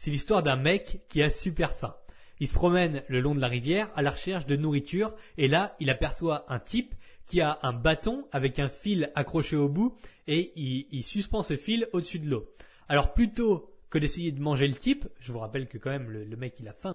c'est l'histoire d'un mec qui a super faim. Il se promène le long de la rivière à la recherche de nourriture et là, il aperçoit un type qui a un bâton avec un fil accroché au bout et il, suspend ce fil au-dessus de l'eau. Alors plutôt que d'essayer de manger le type, je vous rappelle que quand même le, mec il a faim.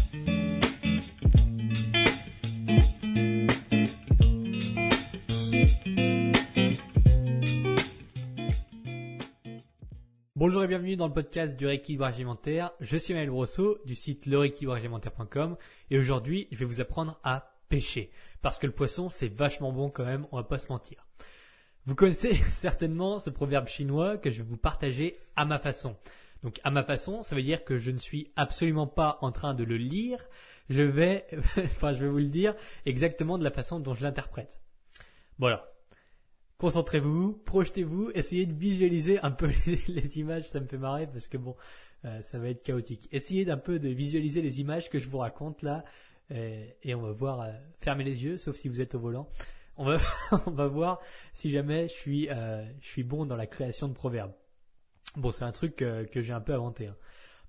Bonjour et bienvenue dans le podcast du rééquilibrage alimentaire. Je suis Maël Brosseau du site leréquilibragealimentaire.com et aujourd'hui je vais vous apprendre à pêcher parce que le poisson c'est vachement bon quand même, on va pas se mentir. Vous connaissez certainement ce proverbe chinois que je vais vous partager à ma façon. Donc à ma façon, ça veut dire que je ne suis absolument pas en train de le lire, je vais, enfin je vais vous le dire exactement de la façon dont je l'interprète. Voilà, Concentrez-vous, projetez-vous, essayez de visualiser un peu les, images, ça me fait marrer parce que bon, euh, ça va être chaotique. Essayez d'un peu de visualiser les images que je vous raconte là euh, et on va voir, euh, fermez les yeux, sauf si vous êtes au volant. On va, on va voir si jamais je suis, je suis bon dans la création de proverbes. Bon, c'est un truc que j'ai un peu inventé. Hein.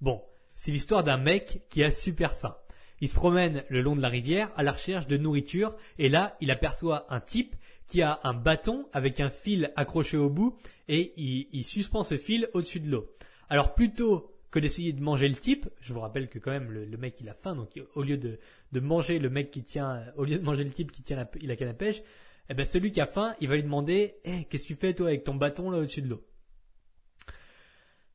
Bon, c'est l'histoire d'un mec qui a super faim. Il se promène le long de la rivière à la recherche de nourriture et là, il aperçoit un type qui a un bâton avec un fil accroché au bout et il, suspend ce fil au-dessus de l'eau. Alors plutôt que d'essayer de manger le type, je vous rappelle que quand même le, mec il a faim, donc au lieu de, manger le mec qui tient, au lieu de manger le type qui tient la, il canne à pêche, eh ben celui qui a faim, il va lui demander, eh, qu'est-ce que tu fais toi avec ton bâton là au-dessus de l'eau?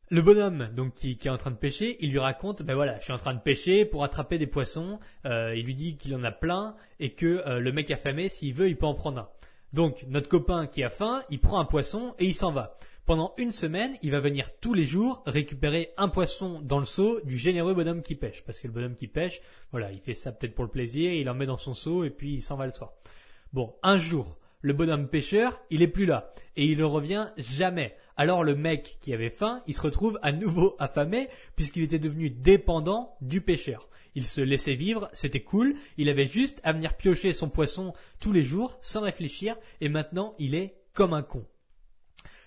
Le bonhomme, donc qui, est en train de pêcher, il lui raconte, ben voilà, je suis en train de pêcher pour attraper des poissons. Euh, il lui dit qu'il en a plein et que euh, le mec affamé, s'il veut, il peut en prendre un. Donc notre copain qui a faim, il prend un poisson et il s'en va. Pendant une semaine, il va venir tous les jours récupérer un poisson dans le seau du généreux bonhomme qui pêche. Parce que le bonhomme qui pêche, voilà, il fait ça peut-être pour le plaisir, il en met dans son seau et puis il s'en va le soir. Bon, un jour, le bonhomme pêcheur, il est plus là. Et il ne revient jamais. Alors le mec qui avait faim, il se retrouve à nouveau affamé puisqu'il était devenu dépendant du pêcheur. Il se laissait vivre, c'était cool, il avait juste à venir piocher son poisson tous les jours sans réfléchir et maintenant il est comme un con.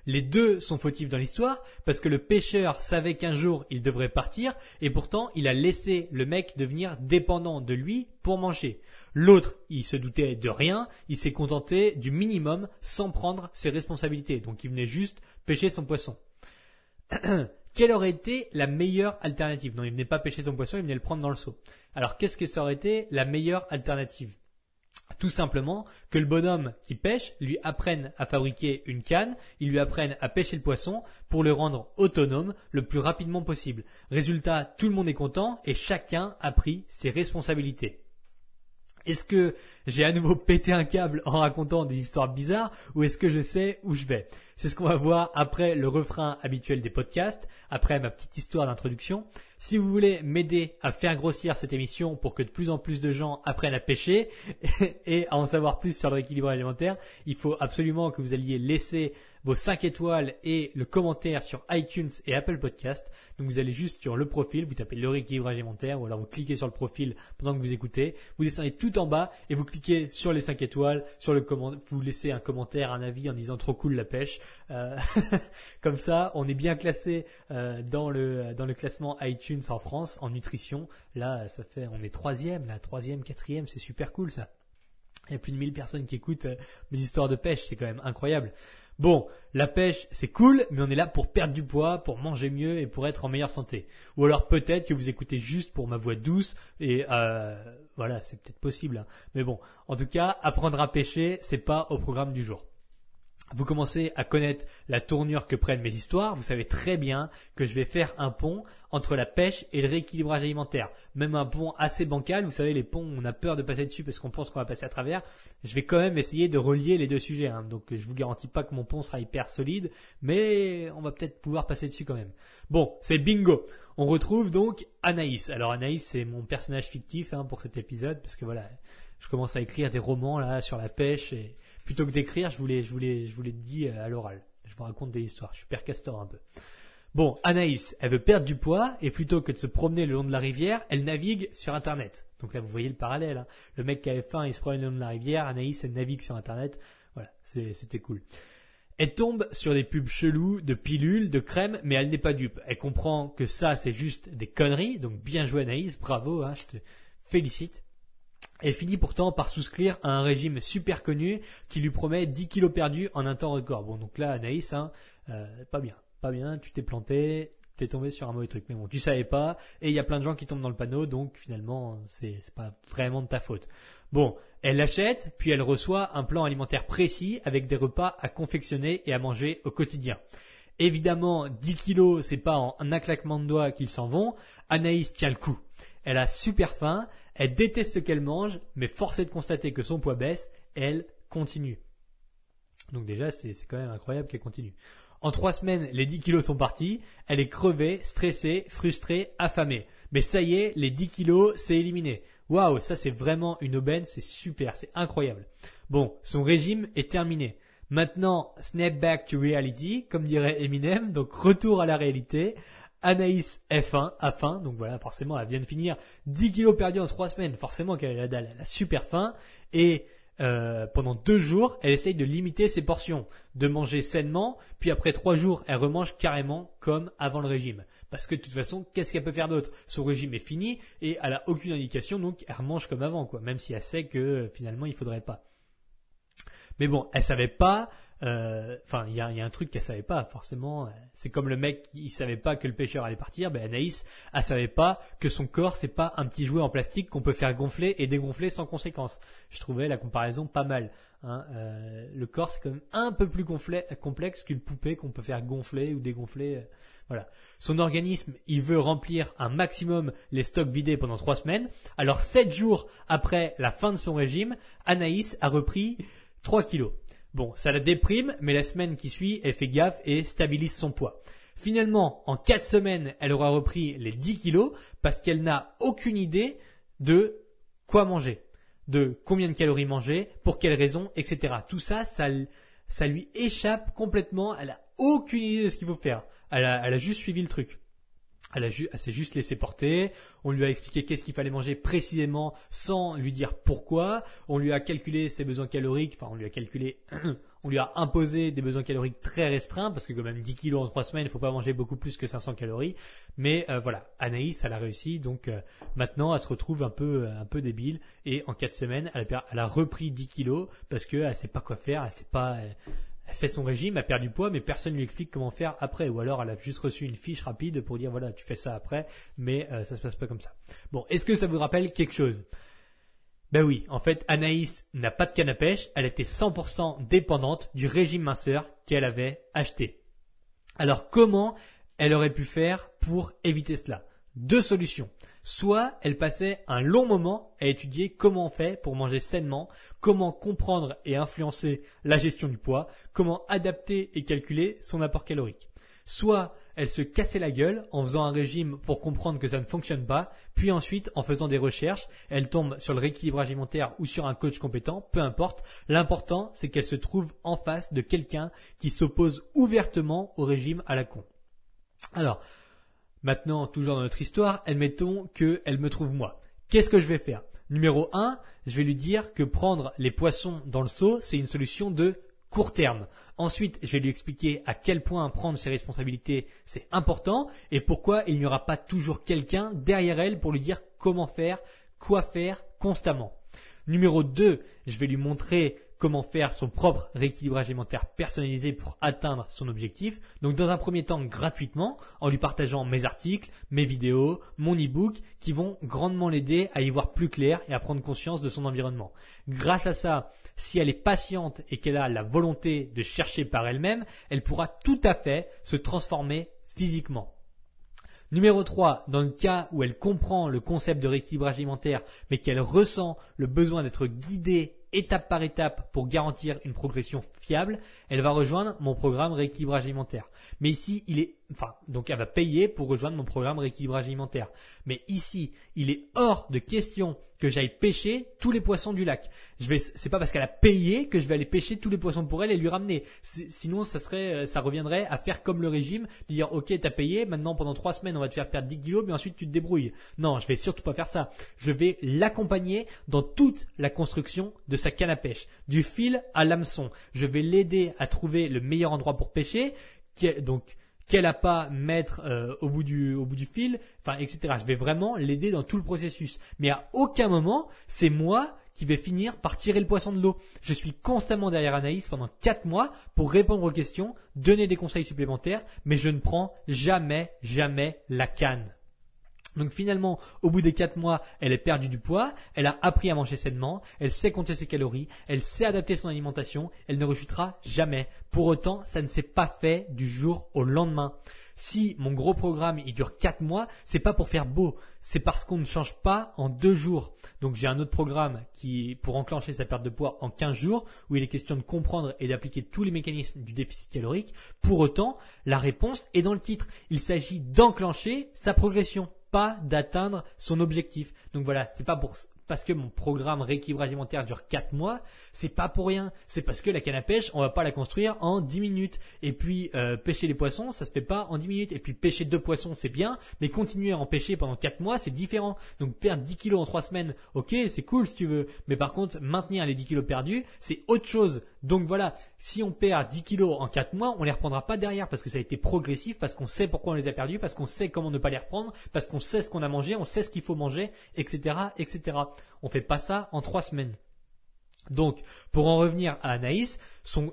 Les deux sont fautifs dans l'histoire parce que le pêcheur savait qu'un jour il devrait partir et pourtant il a laissé le mec devenir dépendant de lui pour manger. L'autre, il se doutait de rien, il s'est contenté du minimum sans prendre ses responsabilités. Donc il venait juste pêcher son poisson. quelle aurait été la meilleure alternative? Non, il venait pas pêcher son poisson, il venait le prendre dans le seau. Alors qu'est-ce que ça aurait été la meilleure alternative? Tout simplement que le bonhomme qui pêche lui apprenne à fabriquer une canne, il lui apprenne à pêcher le poisson pour le rendre autonome le plus rapidement possible. Résultat, tout le monde est content et chacun a pris ses responsabilités. Est-ce que j'ai à nouveau pété un câble en racontant des histoires bizarres ou est-ce que je sais où je vais? C'est ce qu'on va voir après le refrain habituel des podcasts, après ma petite histoire d'introduction. Si vous voulez m'aider à faire grossir cette émission pour que de plus en plus de gens apprennent à pêcher et à en savoir plus sur l'équilibre alimentaire, il faut absolument que vous alliez laisser vos 5 étoiles et le commentaire sur iTunes et Apple Podcast. Donc vous allez juste sur le profil, vous tapez le rééquilibrage alimentaire ou alors vous cliquez sur le profil pendant que vous écoutez. Vous descendez tout en bas et vous cliquez sur les 5 étoiles, sur le vous laissez un commentaire, un avis en disant trop cool la pêche. Euh, comme ça, on est bien classé euh, dans le dans le classement iTunes en France en nutrition. Là, ça fait, on est troisième, là, troisième, quatrième, c'est super cool ça. Il y a plus de 1000 personnes qui écoutent euh, mes histoires de pêche, c'est quand même incroyable. Bon, la pêche, c'est cool, mais on est là pour perdre du poids, pour manger mieux et pour être en meilleure santé. Ou alors peut-être que vous écoutez juste pour ma voix douce et euh, voilà, c'est peut-être possible. Hein. Mais bon, en tout cas, apprendre à pêcher, c'est pas au programme du jour. Vous commencez à connaître la tournure que prennent mes histoires, vous savez très bien que je vais faire un pont entre la pêche et le rééquilibrage alimentaire. Même un pont assez bancal, vous savez les ponts, on a peur de passer dessus parce qu'on pense qu'on va passer à travers. Je vais quand même essayer de relier les deux sujets. Hein. Donc je vous garantis pas que mon pont sera hyper solide, mais on va peut-être pouvoir passer dessus quand même. Bon, c'est bingo. On retrouve donc Anaïs. Alors Anaïs, c'est mon personnage fictif hein, pour cet épisode parce que voilà, je commence à écrire des romans là sur la pêche et plutôt que d'écrire, je voulais, je voulais, je voulais dire à l'oral. Je vous raconte des histoires. Je suis père castor un peu. Bon, Anaïs, elle veut perdre du poids et plutôt que de se promener le long de la rivière, elle navigue sur Internet. Donc là, vous voyez le parallèle. Hein. Le mec qui avait faim, il se promène le long de la rivière. Anaïs, elle navigue sur Internet. Voilà, c'était cool. Elle tombe sur des pubs chelous de pilules, de crèmes, mais elle n'est pas dupe. Elle comprend que ça, c'est juste des conneries. Donc bien joué Anaïs, bravo, hein, je te félicite. Elle finit pourtant par souscrire à un régime super connu qui lui promet 10 kilos perdus en un temps record. Bon, donc là, Anaïs, hein, euh, pas bien, pas bien, tu t'es planté, t'es tombé sur un mauvais truc. Mais bon, tu savais pas, et il y a plein de gens qui tombent dans le panneau, donc finalement, c'est, pas vraiment de ta faute. Bon, elle l'achète, puis elle reçoit un plan alimentaire précis avec des repas à confectionner et à manger au quotidien. Évidemment, 10 kilos, c'est pas en un claquement de doigts qu'ils s'en vont. Anaïs tient le coup. Elle a super faim, elle déteste ce qu'elle mange, mais force est de constater que son poids baisse, elle continue. Donc déjà, c'est quand même incroyable qu'elle continue. En trois semaines, les 10 kilos sont partis, elle est crevée, stressée, frustrée, affamée. Mais ça y est, les 10 kilos, c'est éliminé. Waouh, ça c'est vraiment une aubaine, c'est super, c'est incroyable. Bon, son régime est terminé. Maintenant, snap back to reality, comme dirait Eminem, donc retour à la réalité. Anaïs F1 a faim, donc voilà, forcément, elle vient de finir 10 kilos perdus en 3 semaines, forcément qu'elle a la dalle, elle a super faim, et euh, pendant 2 jours, elle essaye de limiter ses portions, de manger sainement, puis après 3 jours, elle remange carrément comme avant le régime. Parce que de toute façon, qu'est-ce qu'elle peut faire d'autre? Son régime est fini, et elle a aucune indication, donc elle remange comme avant, quoi, même si elle sait que finalement, il faudrait pas. Mais bon, elle savait pas enfin, il y a, un truc qu'elle savait pas forcément. C'est comme le mec qui savait pas que le pêcheur allait partir. Ben Anaïs, elle savait pas que son corps c'est pas un petit jouet en plastique qu'on peut faire gonfler et dégonfler sans conséquence. Je trouvais la comparaison pas mal. Hein. Euh, le corps c'est quand même un peu plus complexe qu'une poupée qu'on peut faire gonfler ou dégonfler. Euh, voilà. Son organisme, il veut remplir un maximum les stocks vidés pendant trois semaines. Alors sept jours après la fin de son régime, Anaïs a repris 3 kilos. Bon, ça la déprime, mais la semaine qui suit, elle fait gaffe et stabilise son poids. Finalement, en 4 semaines, elle aura repris les 10 kilos parce qu'elle n'a aucune idée de quoi manger, de combien de calories manger, pour quelles raisons, etc. Tout ça, ça, ça lui échappe complètement. Elle a aucune idée de ce qu'il faut faire. Elle a, elle a juste suivi le truc. Elle, s'est juste laissé porter. On lui a expliqué qu'est-ce qu'il fallait manger précisément sans lui dire pourquoi. On lui a calculé ses besoins caloriques. Enfin, on lui a calculé, on lui a imposé des besoins caloriques très restreints parce que quand même 10 kilos en 3 semaines, il faut pas manger beaucoup plus que 500 calories. Mais euh, voilà, Anaïs, elle a réussi. Donc euh, maintenant, elle se retrouve un peu, peu débile. Et en 4 semaines, elle a, elle repris 10 kilos parce qu'elle ne sait pas quoi faire. Elle sait pas elle fait son régime, elle perd du poids, mais personne ne lui explique comment faire après. Ou alors elle a juste reçu une fiche rapide pour dire voilà, tu fais ça après, mais euh, ça se passe pas comme ça. Bon, est-ce que ça vous rappelle quelque chose? Ben oui, en fait, Anaïs n'a pas de canne à pêche, elle était 100% dépendante du régime minceur qu'elle avait acheté. Alors comment elle aurait pu faire pour éviter cela? Deux solutions soit elle passait un long moment à étudier comment on fait pour manger sainement, comment comprendre et influencer la gestion du poids, comment adapter et calculer son apport calorique. Soit elle se cassait la gueule en faisant un régime pour comprendre que ça ne fonctionne pas, puis ensuite en faisant des recherches, elle tombe sur le rééquilibrage alimentaire ou sur un coach compétent, peu importe. L'important, c'est qu'elle se trouve en face de quelqu'un qui s'oppose ouvertement au régime à la con. Alors, Maintenant, toujours dans notre histoire, admettons qu'elle me trouve moi. Qu'est-ce que je vais faire? Numéro 1, je vais lui dire que prendre les poissons dans le seau, c'est une solution de court terme. Ensuite, je vais lui expliquer à quel point prendre ses responsabilités, c'est important et pourquoi il n'y aura pas toujours quelqu'un derrière elle pour lui dire comment faire, quoi faire constamment. Numéro 2, je vais lui montrer comment faire son propre rééquilibrage alimentaire personnalisé pour atteindre son objectif. Donc dans un premier temps gratuitement en lui partageant mes articles, mes vidéos, mon e-book qui vont grandement l'aider à y voir plus clair et à prendre conscience de son environnement. Grâce à ça, si elle est patiente et qu'elle a la volonté de chercher par elle-même, elle pourra tout à fait se transformer physiquement. Numéro 3, dans le cas où elle comprend le concept de rééquilibrage alimentaire, mais qu'elle ressent le besoin d'être guidée étape par étape pour garantir une progression fiable, elle va rejoindre mon programme rééquilibrage alimentaire. Mais ici, il est, enfin, donc elle va payer pour rejoindre mon programme rééquilibrage alimentaire. Mais ici, il est hors de question que j'aille pêcher tous les poissons du lac. Je vais, c'est pas parce qu'elle a payé que je vais aller pêcher tous les poissons pour elle et lui ramener. Sinon, ça serait, euh, ça reviendrait à faire comme le régime, de dire, ok, t'as payé, maintenant pendant trois semaines, on va te faire perdre 10 kilos, mais ensuite tu te débrouilles. Non, je vais surtout pas faire ça. Je vais l'accompagner dans toute la construction de sa canne à pêche, du fil à l'hameçon. Je vais l'aider à trouver le meilleur endroit pour pêcher, donc qu'elle a pas mettre euh, au bout du au bout du fil, enfin etc. Je vais vraiment l'aider dans tout le processus. Mais à aucun moment c'est moi qui vais finir par tirer le poisson de l'eau. Je suis constamment derrière Anaïs pendant quatre mois pour répondre aux questions, donner des conseils supplémentaires, mais je ne prends jamais jamais la canne. Donc finalement, au bout des 4 mois, elle est perdue du poids, elle a appris à manger sainement, elle sait compter ses calories, elle sait adapter son alimentation, elle ne rechutera jamais. Pour autant, ça ne s'est pas fait du jour au lendemain. Si mon gros programme il dure 4 mois, c'est pas pour faire beau, c'est parce qu'on ne change pas en 2 jours. Donc j'ai un autre programme qui pour enclencher sa perte de poids en 15 jours où il est question de comprendre et d'appliquer tous les mécanismes du déficit calorique. Pour autant, la réponse est dans le titre. Il s'agit d'enclencher sa progression pas d'atteindre son objectif. Donc voilà, c'est pas pour parce que mon programme rééquilibrage alimentaire dure 4 mois, c'est pas pour rien. C'est parce que la canne à pêche, on va pas la construire en 10 minutes. Et puis euh, pêcher les poissons, ça se fait pas en 10 minutes. Et puis pêcher deux poissons, c'est bien, mais continuer à en pêcher pendant 4 mois, c'est différent. Donc perdre 10 kilos en 3 semaines, ok, c'est cool si tu veux. Mais par contre, maintenir les 10 kilos perdus, c'est autre chose. Donc voilà, si on perd 10 kilos en 4 mois, on les reprendra pas derrière parce que ça a été progressif, parce qu'on sait pourquoi on les a perdus, parce qu'on sait comment ne pas les reprendre, parce qu'on sait ce qu'on a mangé, on sait ce qu'il faut manger, etc., etc. On fait pas ça en 3 semaines. Donc, pour en revenir à Anaïs,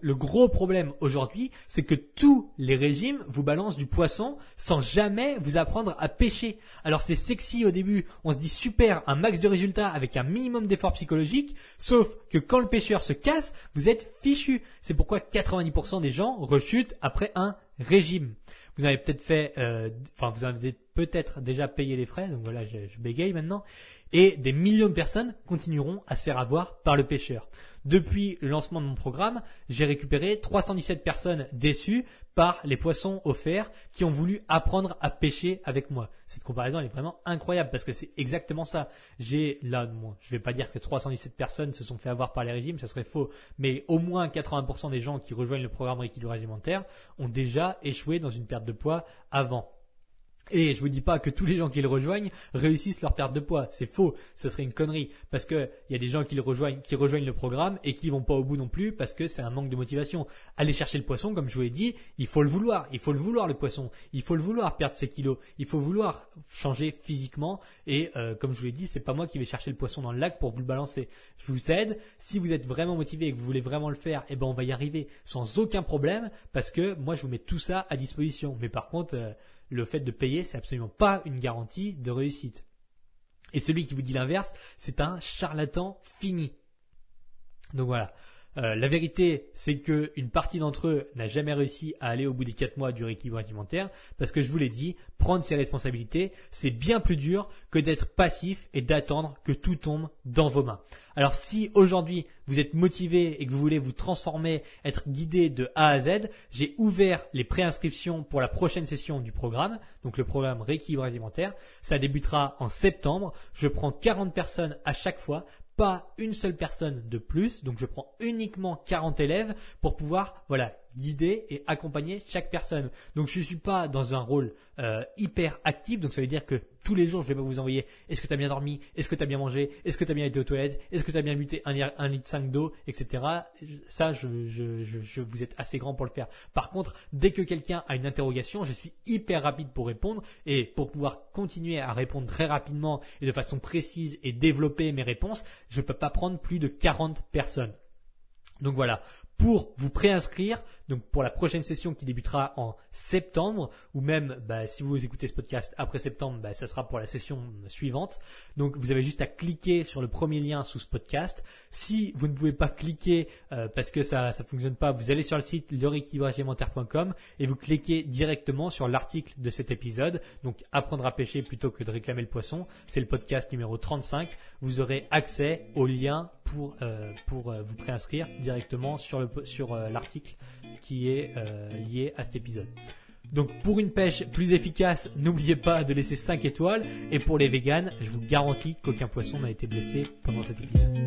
le gros problème aujourd'hui, c'est que tous les régimes vous balancent du poisson sans jamais vous apprendre à pêcher. Alors c'est sexy au début, on se dit super, un max de résultats avec un minimum d'effort psychologique, sauf que quand le pêcheur se casse, vous êtes fichu. C'est pourquoi 90% des gens rechutent après un régime. Vous avez peut-être fait, euh, enfin vous avez peut-être déjà payé les frais, donc voilà, je bégaye maintenant et des millions de personnes continueront à se faire avoir par le pêcheur. Depuis le lancement de mon programme, j'ai récupéré 317 personnes déçues par les poissons offerts qui ont voulu apprendre à pêcher avec moi. Cette comparaison est vraiment incroyable parce que c'est exactement ça. J'ai là, moi, je vais pas dire que 317 personnes se sont fait avoir par les régimes, ça serait faux, mais au moins 80% des gens qui rejoignent le programme rééquilibrage alimentaire ont déjà échoué dans une perte de poids avant. Et je vous dis pas que tous les gens qui le rejoignent réussissent leur perte de poids. C'est faux. Ce serait une connerie. Parce que il y a des gens qui le rejoignent, qui rejoignent le programme et qui vont pas au bout non plus parce que c'est un manque de motivation. Aller chercher le poisson, comme je vous l'ai dit, il faut le vouloir. Il faut le vouloir, le poisson. Il faut le vouloir perdre ses kilos. Il faut vouloir changer physiquement. Et, euh, comme je vous l'ai dit, c'est pas moi qui vais chercher le poisson dans le lac pour vous le balancer. Je vous aide. Si vous êtes vraiment motivé et que vous voulez vraiment le faire, eh ben, on va y arriver sans aucun problème parce que moi, je vous mets tout ça à disposition. Mais par contre, euh, le fait de payer, c'est absolument pas une garantie de réussite. Et celui qui vous dit l'inverse, c'est un charlatan fini. Donc voilà. Euh, la vérité, c'est que une partie d'entre eux n'a jamais réussi à aller au bout des quatre mois du rééquilibre alimentaire, parce que je vous l'ai dit, prendre ses responsabilités, c'est bien plus dur que d'être passif et d'attendre que tout tombe dans vos mains. Alors si aujourd'hui vous êtes motivé et que vous voulez vous transformer, être guidé de A à Z, j'ai ouvert les préinscriptions pour la prochaine session du programme, donc le programme rééquilibre alimentaire. Ça débutera en septembre. Je prends 40 personnes à chaque fois pas une seule personne de plus. Donc je prends uniquement 40 élèves pour pouvoir voilà guider et accompagner chaque personne. Donc je ne suis pas dans un rôle euh, hyper actif, donc ça veut dire que tous les jours je vais pas vous envoyer est-ce que tu as bien dormi, est-ce que tu as bien mangé, est-ce que tu as bien été aux toilettes, est-ce que tu as bien buté un, litre 5 d'eau, etc. Ça, je, je, je, vous êtes assez grand pour le faire. Par contre, dès que quelqu'un a une interrogation, je suis hyper rapide pour répondre et pour pouvoir continuer à répondre très rapidement et de façon précise et développer mes réponses, je ne peux pas prendre plus de 40 personnes. Donc voilà, pour vous préinscrire, donc pour la prochaine session qui débutera en septembre, ou même bah, si vous écoutez ce podcast après septembre, bah, ça sera pour la session suivante. Donc vous avez juste à cliquer sur le premier lien sous ce podcast. Si vous ne pouvez pas cliquer euh, parce que ça ça fonctionne pas, vous allez sur le site leréquilibragealimentaire.com et vous cliquez directement sur l'article de cet épisode. Donc apprendre à pêcher plutôt que de réclamer le poisson, c'est le podcast numéro 35. Vous aurez accès au lien pour euh, pour euh, vous préinscrire directement sur le sur euh, l'article qui est euh, lié à cet épisode. Donc pour une pêche plus efficace, n'oubliez pas de laisser 5 étoiles et pour les véganes, je vous garantis qu'aucun poisson n'a été blessé pendant cet épisode.